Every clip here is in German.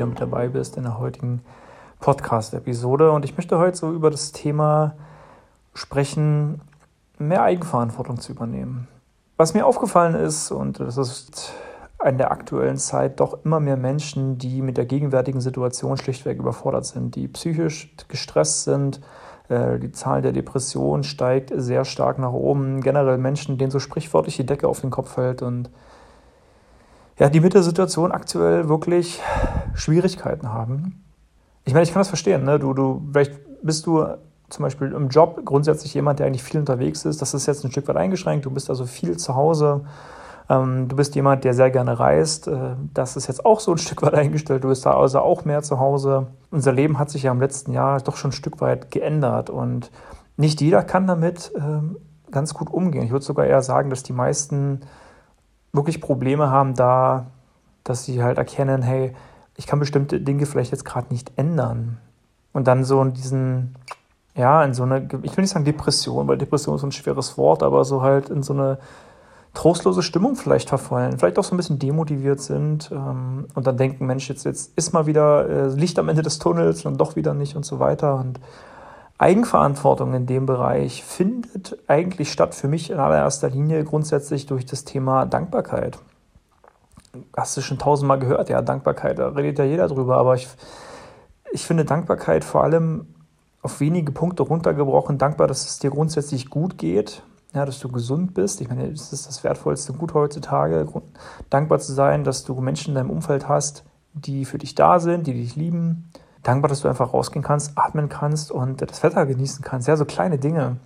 wieder mit dabei bist in der heutigen Podcast-Episode. Und ich möchte heute so über das Thema sprechen, mehr Eigenverantwortung zu übernehmen. Was mir aufgefallen ist, und das ist in der aktuellen Zeit doch immer mehr Menschen, die mit der gegenwärtigen Situation schlichtweg überfordert sind, die psychisch gestresst sind. Äh, die Zahl der Depressionen steigt sehr stark nach oben. Generell Menschen, denen so sprichwörtlich die Decke auf den Kopf fällt und ja, die mit der Situation aktuell wirklich Schwierigkeiten haben. Ich meine, ich kann das verstehen. Ne? Du, du, vielleicht bist du zum Beispiel im Job grundsätzlich jemand, der eigentlich viel unterwegs ist. Das ist jetzt ein Stück weit eingeschränkt. Du bist also viel zu Hause. Ähm, du bist jemand, der sehr gerne reist. Äh, das ist jetzt auch so ein Stück weit eingestellt. Du bist da also auch mehr zu Hause. Unser Leben hat sich ja im letzten Jahr doch schon ein Stück weit geändert und nicht jeder kann damit ähm, ganz gut umgehen. Ich würde sogar eher sagen, dass die meisten wirklich Probleme haben da, dass sie halt erkennen, hey, ich kann bestimmte Dinge vielleicht jetzt gerade nicht ändern. Und dann so in diesen, ja, in so eine, ich will nicht sagen Depression, weil Depression ist ein schweres Wort, aber so halt in so eine trostlose Stimmung vielleicht verfallen, vielleicht auch so ein bisschen demotiviert sind ähm, und dann denken, Mensch, jetzt, jetzt ist mal wieder äh, Licht am Ende des Tunnels und doch wieder nicht und so weiter. Und Eigenverantwortung in dem Bereich findet eigentlich statt für mich in allererster Linie grundsätzlich durch das Thema Dankbarkeit. Hast du schon tausendmal gehört, ja, Dankbarkeit, da redet ja jeder drüber, aber ich, ich finde Dankbarkeit vor allem auf wenige Punkte runtergebrochen, dankbar, dass es dir grundsätzlich gut geht, ja, dass du gesund bist. Ich meine, das ist das wertvollste Gut heutzutage, dankbar zu sein, dass du Menschen in deinem Umfeld hast, die für dich da sind, die dich lieben, dankbar, dass du einfach rausgehen kannst, atmen kannst und das Wetter genießen kannst. Ja, so kleine Dinge.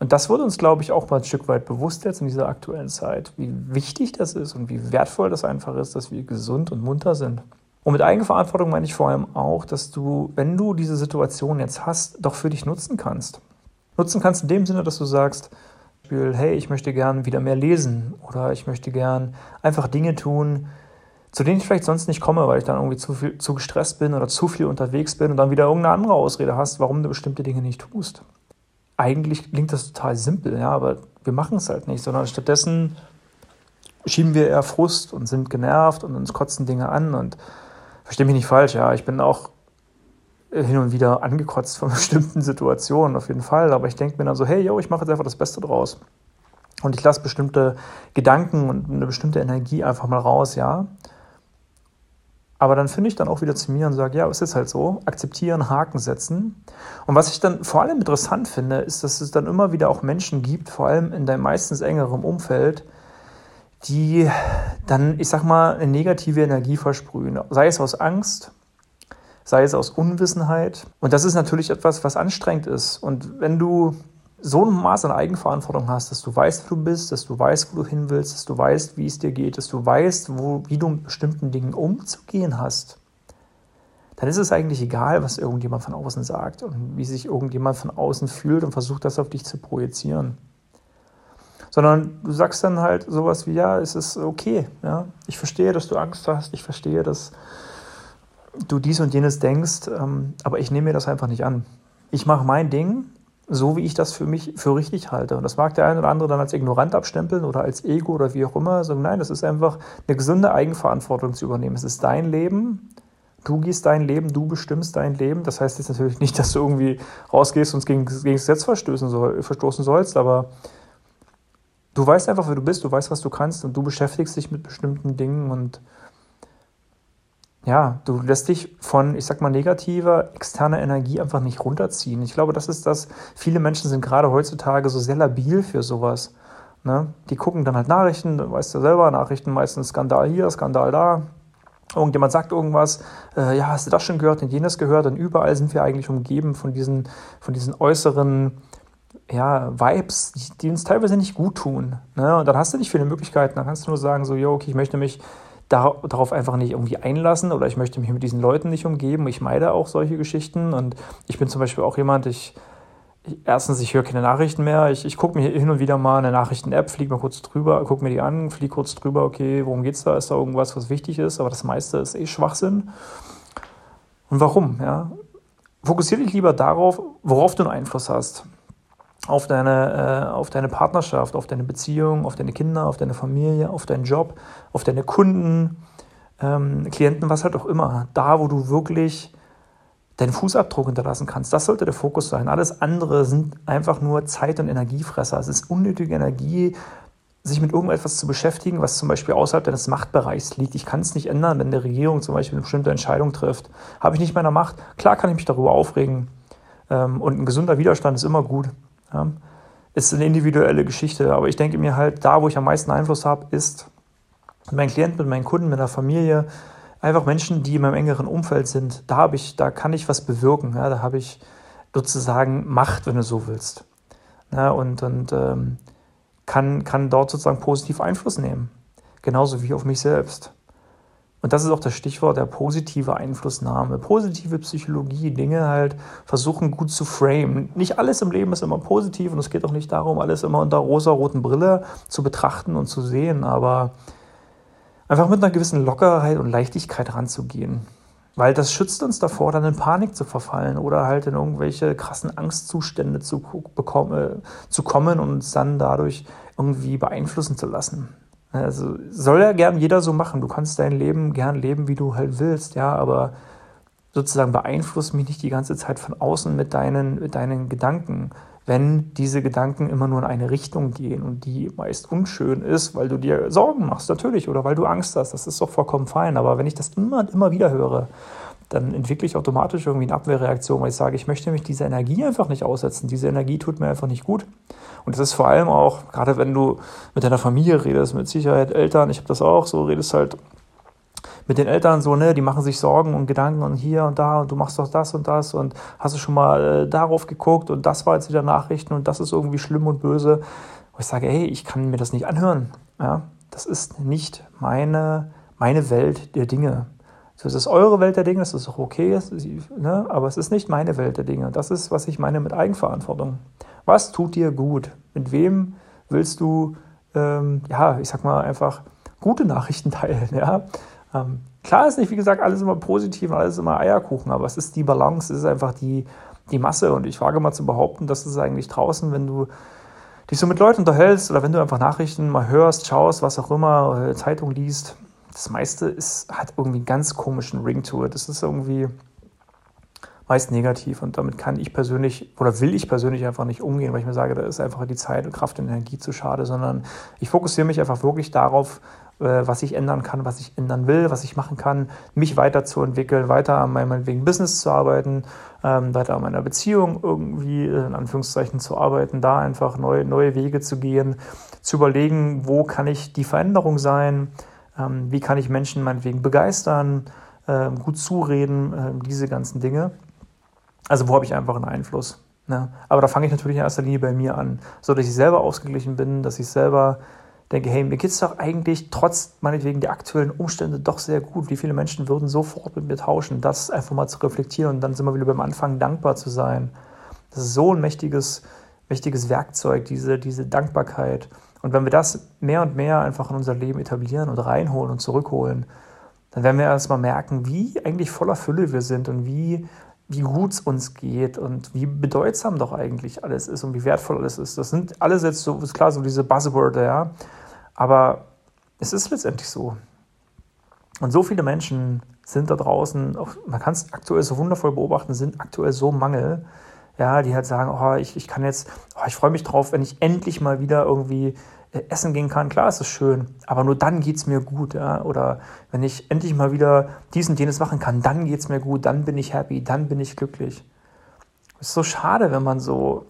Und das wurde uns, glaube ich, auch mal ein Stück weit bewusst jetzt in dieser aktuellen Zeit, wie wichtig das ist und wie wertvoll das einfach ist, dass wir gesund und munter sind. Und mit Eigenverantwortung meine ich vor allem auch, dass du, wenn du diese Situation jetzt hast, doch für dich nutzen kannst. Nutzen kannst in dem Sinne, dass du sagst, hey, ich möchte gern wieder mehr lesen oder ich möchte gern einfach Dinge tun, zu denen ich vielleicht sonst nicht komme, weil ich dann irgendwie zu viel zu gestresst bin oder zu viel unterwegs bin und dann wieder irgendeine andere Ausrede hast, warum du bestimmte Dinge nicht tust. Eigentlich klingt das total simpel, ja, aber wir machen es halt nicht, sondern stattdessen schieben wir eher Frust und sind genervt und uns kotzen Dinge an und verstehe mich nicht falsch, ja, ich bin auch hin und wieder angekotzt von bestimmten Situationen, auf jeden Fall, aber ich denke mir dann so, hey, yo, ich mache jetzt einfach das Beste draus. Und ich lasse bestimmte Gedanken und eine bestimmte Energie einfach mal raus, ja. Aber dann finde ich dann auch wieder zu mir und sage, ja, es ist halt so, akzeptieren, Haken setzen. Und was ich dann vor allem interessant finde, ist, dass es dann immer wieder auch Menschen gibt, vor allem in deinem meistens engeren Umfeld, die dann, ich sag mal, eine negative Energie versprühen. Sei es aus Angst, sei es aus Unwissenheit. Und das ist natürlich etwas, was anstrengend ist. Und wenn du so ein Maß an Eigenverantwortung hast, dass du weißt, wo du bist, dass du weißt, wo du hin willst, dass du weißt, wie es dir geht, dass du weißt, wo, wie du mit bestimmten Dingen umzugehen hast, dann ist es eigentlich egal, was irgendjemand von außen sagt und wie sich irgendjemand von außen fühlt und versucht, das auf dich zu projizieren. Sondern du sagst dann halt sowas wie, ja, es ist okay, ja, ich verstehe, dass du Angst hast, ich verstehe, dass du dies und jenes denkst, ähm, aber ich nehme mir das einfach nicht an. Ich mache mein Ding so wie ich das für mich für richtig halte. Und das mag der eine oder andere dann als ignorant abstempeln oder als Ego oder wie auch immer. Sagen, nein, das ist einfach eine gesunde Eigenverantwortung zu übernehmen. Es ist dein Leben. Du gehst dein Leben, du bestimmst dein Leben. Das heißt jetzt natürlich nicht, dass du irgendwie rausgehst und gegen, gegen das Gesetz verstoßen, soll, verstoßen sollst, aber du weißt einfach, wer du bist, du weißt, was du kannst und du beschäftigst dich mit bestimmten Dingen und ja, du lässt dich von, ich sag mal, negativer externer Energie einfach nicht runterziehen. Ich glaube, das ist das, viele Menschen sind gerade heutzutage so sehr labil für sowas. Ne? Die gucken dann halt Nachrichten, du weißt ja selber, Nachrichten meistens Skandal hier, Skandal da. Irgendjemand sagt irgendwas, äh, ja, hast du das schon gehört und jenes gehört? Und überall sind wir eigentlich umgeben von diesen, von diesen äußeren ja, Vibes, die, die uns teilweise nicht gut tun. Ne? Und dann hast du nicht viele Möglichkeiten. Dann kannst du nur sagen, so, jo, okay, ich möchte mich darauf einfach nicht irgendwie einlassen oder ich möchte mich mit diesen Leuten nicht umgeben. Ich meide auch solche Geschichten und ich bin zum Beispiel auch jemand, ich, ich erstens, ich höre keine Nachrichten mehr. Ich, ich gucke mir hin und wieder mal eine Nachrichten-App, fliege mal kurz drüber, gucke mir die an, fliege kurz drüber, okay, worum geht's da? Ist da irgendwas, was wichtig ist? Aber das meiste ist eh Schwachsinn. Und warum? Ja? Fokussiere dich lieber darauf, worauf du einen Einfluss hast auf deine, äh, auf deine Partnerschaft, auf deine Beziehung, auf deine Kinder, auf deine Familie, auf deinen Job, auf deine Kunden, ähm, Klienten, was halt auch immer, da, wo du wirklich deinen Fußabdruck hinterlassen kannst. Das sollte der Fokus sein. Alles andere sind einfach nur Zeit- und Energiefresser. Es ist unnötige Energie, sich mit irgendetwas zu beschäftigen, was zum Beispiel außerhalb deines Machtbereichs liegt. Ich kann es nicht ändern, wenn der Regierung zum Beispiel eine bestimmte Entscheidung trifft. Habe ich nicht meiner Macht? Klar kann ich mich darüber aufregen. Ähm, und ein gesunder Widerstand ist immer gut. Ist eine individuelle Geschichte. Aber ich denke mir halt, da, wo ich am meisten Einfluss habe, ist mein Klient, mit meinen Kunden, mit der Familie, einfach Menschen, die in meinem engeren Umfeld sind, da habe ich, da kann ich was bewirken. Ja, da habe ich sozusagen Macht, wenn du so willst. Ja, und und ähm, kann, kann dort sozusagen positiv Einfluss nehmen. Genauso wie auf mich selbst. Und das ist auch das Stichwort der positive Einflussnahme. Positive Psychologie, Dinge halt versuchen gut zu framen. Nicht alles im Leben ist immer positiv und es geht auch nicht darum, alles immer unter rosa-roten Brille zu betrachten und zu sehen, aber einfach mit einer gewissen Lockerheit und Leichtigkeit ranzugehen. Weil das schützt uns davor, dann in Panik zu verfallen oder halt in irgendwelche krassen Angstzustände zu, bekommen, zu kommen und uns dann dadurch irgendwie beeinflussen zu lassen. Also soll ja gern jeder so machen. Du kannst dein Leben gern leben, wie du halt willst, ja, aber sozusagen beeinflusst mich nicht die ganze Zeit von außen mit deinen, mit deinen Gedanken wenn diese Gedanken immer nur in eine Richtung gehen und die meist unschön ist, weil du dir Sorgen machst, natürlich, oder weil du Angst hast, das ist doch vollkommen fein. Aber wenn ich das immer und immer wieder höre, dann entwickle ich automatisch irgendwie eine Abwehrreaktion, weil ich sage, ich möchte mich dieser Energie einfach nicht aussetzen. Diese Energie tut mir einfach nicht gut. Und das ist vor allem auch, gerade wenn du mit deiner Familie redest, mit Sicherheit Eltern, ich habe das auch, so redest halt mit den Eltern so, ne, die machen sich Sorgen und Gedanken und hier und da und du machst doch das und das und hast du schon mal äh, darauf geguckt und das war jetzt wieder Nachrichten und das ist irgendwie schlimm und böse. Wo ich sage, hey, ich kann mir das nicht anhören. Ja, das ist nicht meine, meine Welt der Dinge. Das ist eure Welt der Dinge, das ist auch okay, ne? aber es ist nicht meine Welt der Dinge. Das ist, was ich meine mit Eigenverantwortung. Was tut dir gut? Mit wem willst du, ähm, ja, ich sag mal einfach gute Nachrichten teilen? Ja? Ähm, klar ist nicht, wie gesagt, alles immer positiv und alles immer Eierkuchen, aber es ist die Balance, es ist einfach die, die Masse. Und ich wage mal zu behaupten, dass es eigentlich draußen, wenn du dich so mit Leuten unterhältst oder wenn du einfach Nachrichten mal hörst, schaust, was auch immer, äh, Zeitung liest, das meiste ist, hat irgendwie einen ganz komischen Ring to it. Das ist irgendwie meist negativ und damit kann ich persönlich oder will ich persönlich einfach nicht umgehen, weil ich mir sage, da ist einfach die Zeit und Kraft und Energie zu schade, sondern ich fokussiere mich einfach wirklich darauf, äh, was ich ändern kann, was ich ändern will, was ich machen kann, mich weiterzuentwickeln, weiter an meinem wegen Business zu arbeiten, ähm, weiter an meiner Beziehung irgendwie äh, in Anführungszeichen zu arbeiten, da einfach neue, neue Wege zu gehen, zu überlegen, wo kann ich die Veränderung sein, ähm, wie kann ich Menschen meinetwegen begeistern, ähm, gut zureden, diese ganzen Dinge. Also wo habe ich einfach einen Einfluss. Ne? Aber da fange ich natürlich in erster Linie bei mir an, so dass ich selber ausgeglichen bin, dass ich selber denke, hey, mir geht es doch eigentlich trotz meinetwegen der aktuellen Umstände doch sehr gut. Wie viele Menschen würden sofort mit mir tauschen? Das einfach mal zu reflektieren und dann sind wir wieder beim Anfang, dankbar zu sein. Das ist so ein mächtiges, mächtiges Werkzeug, diese, diese Dankbarkeit. Und wenn wir das mehr und mehr einfach in unser Leben etablieren und reinholen und zurückholen, dann werden wir erstmal merken, wie eigentlich voller Fülle wir sind und wie, wie gut es uns geht und wie bedeutsam doch eigentlich alles ist und wie wertvoll alles ist. Das sind alles jetzt so, ist klar, so diese Buzzwörter, ja. Aber es ist letztendlich so. Und so viele Menschen sind da draußen, auch, man kann es aktuell so wundervoll beobachten, sind aktuell so Mangel, ja, die halt sagen, oh, ich, ich kann jetzt, oh, ich freue mich drauf, wenn ich endlich mal wieder irgendwie essen gehen kann. Klar ist es schön, aber nur dann geht es mir gut. Ja? Oder wenn ich endlich mal wieder dies und jenes machen kann, dann geht es mir gut, dann bin ich happy, dann bin ich glücklich. Es ist so schade, wenn man so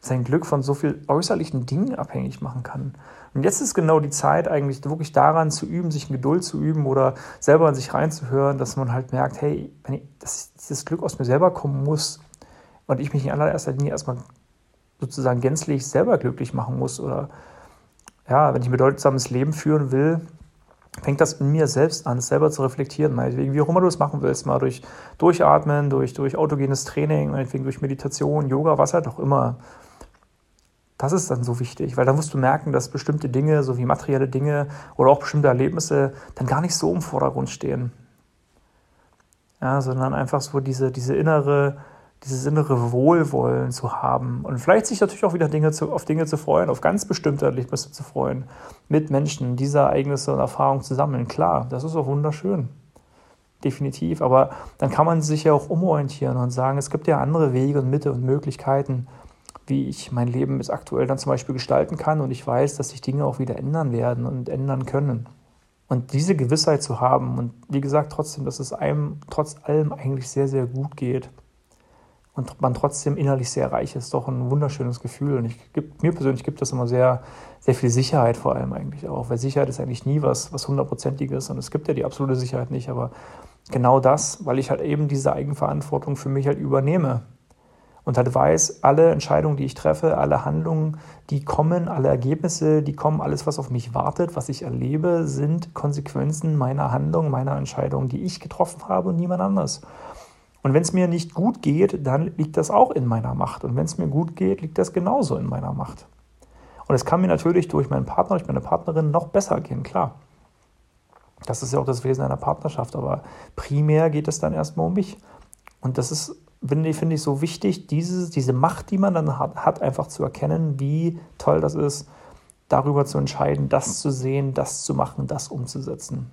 sein Glück von so viel äußerlichen Dingen abhängig machen kann. Und jetzt ist genau die Zeit, eigentlich wirklich daran zu üben, sich in Geduld zu üben oder selber in sich reinzuhören, dass man halt merkt, hey, wenn ich, dass dieses Glück aus mir selber kommen muss und ich mich in allererster Linie erstmal sozusagen gänzlich selber glücklich machen muss oder ja, wenn ich ein bedeutsames Leben führen will, fängt das in mir selbst an, es selber zu reflektieren, meinetwegen, wie auch immer du es machen willst, mal durch Durchatmen, durch, durch autogenes Training, meinetwegen durch Meditation, Yoga, was halt auch immer. Das ist dann so wichtig, weil dann musst du merken, dass bestimmte Dinge, so wie materielle Dinge oder auch bestimmte Erlebnisse, dann gar nicht so im Vordergrund stehen. Ja, sondern einfach so diese, diese innere dieses innere Wohlwollen zu haben und vielleicht sich natürlich auch wieder Dinge zu, auf Dinge zu freuen, auf ganz bestimmte Erlebnisse zu freuen, mit Menschen diese Ereignisse und Erfahrungen zu sammeln. Klar, das ist auch wunderschön. Definitiv. Aber dann kann man sich ja auch umorientieren und sagen, es gibt ja andere Wege und Mittel und Möglichkeiten, wie ich mein Leben bis aktuell dann zum Beispiel gestalten kann und ich weiß, dass sich Dinge auch wieder ändern werden und ändern können. Und diese Gewissheit zu haben und wie gesagt trotzdem, dass es einem trotz allem eigentlich sehr, sehr gut geht und man trotzdem innerlich sehr reich ist, doch ein wunderschönes Gefühl. Und ich, mir persönlich gibt das immer sehr, sehr viel Sicherheit vor allem eigentlich auch, weil Sicherheit ist eigentlich nie was, was hundertprozentiges. Und es gibt ja die absolute Sicherheit nicht, aber genau das, weil ich halt eben diese Eigenverantwortung für mich halt übernehme. Und halt weiß, alle Entscheidungen, die ich treffe, alle Handlungen, die kommen, alle Ergebnisse, die kommen, alles, was auf mich wartet, was ich erlebe, sind Konsequenzen meiner Handlungen, meiner Entscheidungen, die ich getroffen habe und niemand anders. Und wenn es mir nicht gut geht, dann liegt das auch in meiner Macht. Und wenn es mir gut geht, liegt das genauso in meiner Macht. Und es kann mir natürlich durch meinen Partner, durch meine Partnerin noch besser gehen, klar. Das ist ja auch das Wesen einer Partnerschaft, aber primär geht es dann erstmal um mich. Und das ist, finde ich, find ich, so wichtig, diese, diese Macht, die man dann hat, hat, einfach zu erkennen, wie toll das ist, darüber zu entscheiden, das zu sehen, das zu machen, das umzusetzen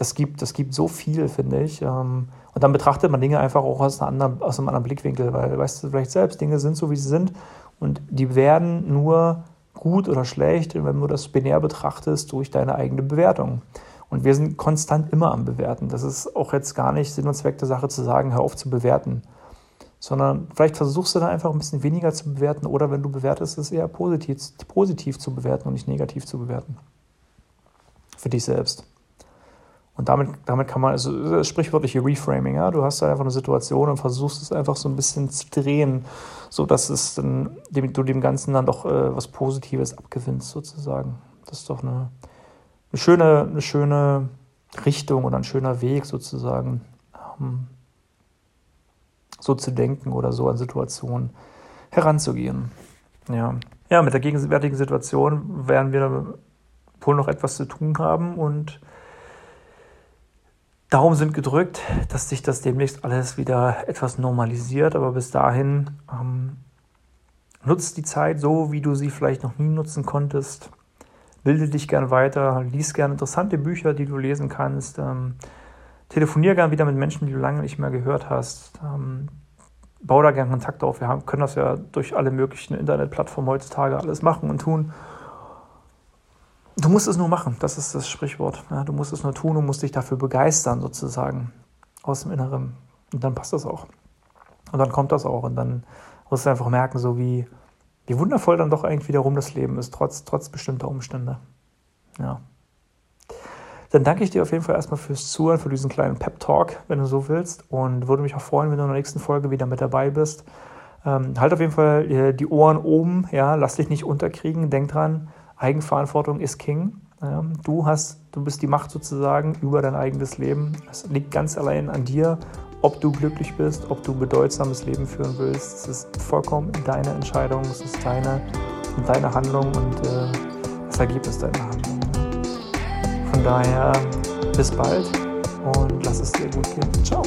das gibt, das gibt so viel, finde ich. Ähm, und dann betrachtet man Dinge einfach auch aus, anderen, aus einem anderen Blickwinkel, weil, weißt du, vielleicht selbst, Dinge sind so, wie sie sind und die werden nur gut oder schlecht, wenn du das binär betrachtest, durch deine eigene Bewertung. Und wir sind konstant immer am Bewerten. Das ist auch jetzt gar nicht Sinn und Zweck der Sache zu sagen, hör auf zu bewerten. Sondern vielleicht versuchst du da einfach ein bisschen weniger zu bewerten oder wenn du bewertest, es eher positiv, positiv zu bewerten und nicht negativ zu bewerten. Für dich selbst. Und damit, damit kann man, also das sprichwörtliche Reframing, ja, du hast da einfach eine Situation und versuchst es einfach so ein bisschen zu drehen, sodass es dann, dem, du dem Ganzen dann doch äh, was Positives abgewinnst, sozusagen. Das ist doch eine, eine, schöne, eine schöne Richtung oder ein schöner Weg, sozusagen, ähm, so zu denken oder so an Situationen heranzugehen. Ja. ja, mit der gegenwärtigen Situation werden wir wohl noch etwas zu tun haben und Daumen sind gedrückt, dass sich das demnächst alles wieder etwas normalisiert, aber bis dahin ähm, nutzt die Zeit so, wie du sie vielleicht noch nie nutzen konntest. Bilde dich gern weiter, lies gern interessante Bücher, die du lesen kannst. Ähm, telefonier gern wieder mit Menschen, die du lange nicht mehr gehört hast. Ähm, bau da gern Kontakt auf. Wir haben, können das ja durch alle möglichen Internetplattformen heutzutage alles machen und tun. Du musst es nur machen, das ist das Sprichwort. Ja, du musst es nur tun und musst dich dafür begeistern, sozusagen, aus dem Inneren. Und dann passt das auch. Und dann kommt das auch. Und dann musst du einfach merken, so wie, wie wundervoll dann doch eigentlich wiederum das Leben ist, trotz, trotz bestimmter Umstände. Ja. Dann danke ich dir auf jeden Fall erstmal fürs Zuhören, für diesen kleinen Pep-Talk, wenn du so willst. Und würde mich auch freuen, wenn du in der nächsten Folge wieder mit dabei bist. Ähm, halt auf jeden Fall äh, die Ohren oben, ja, lass dich nicht unterkriegen. Denk dran, Eigenverantwortung ist King. Du hast, du bist die Macht sozusagen über dein eigenes Leben. Es liegt ganz allein an dir, ob du glücklich bist, ob du bedeutsames Leben führen willst. Es ist vollkommen deine Entscheidung, es ist deine, deine Handlung und äh, das Ergebnis deiner Handlung. Von daher bis bald und lass es dir gut gehen. Ciao.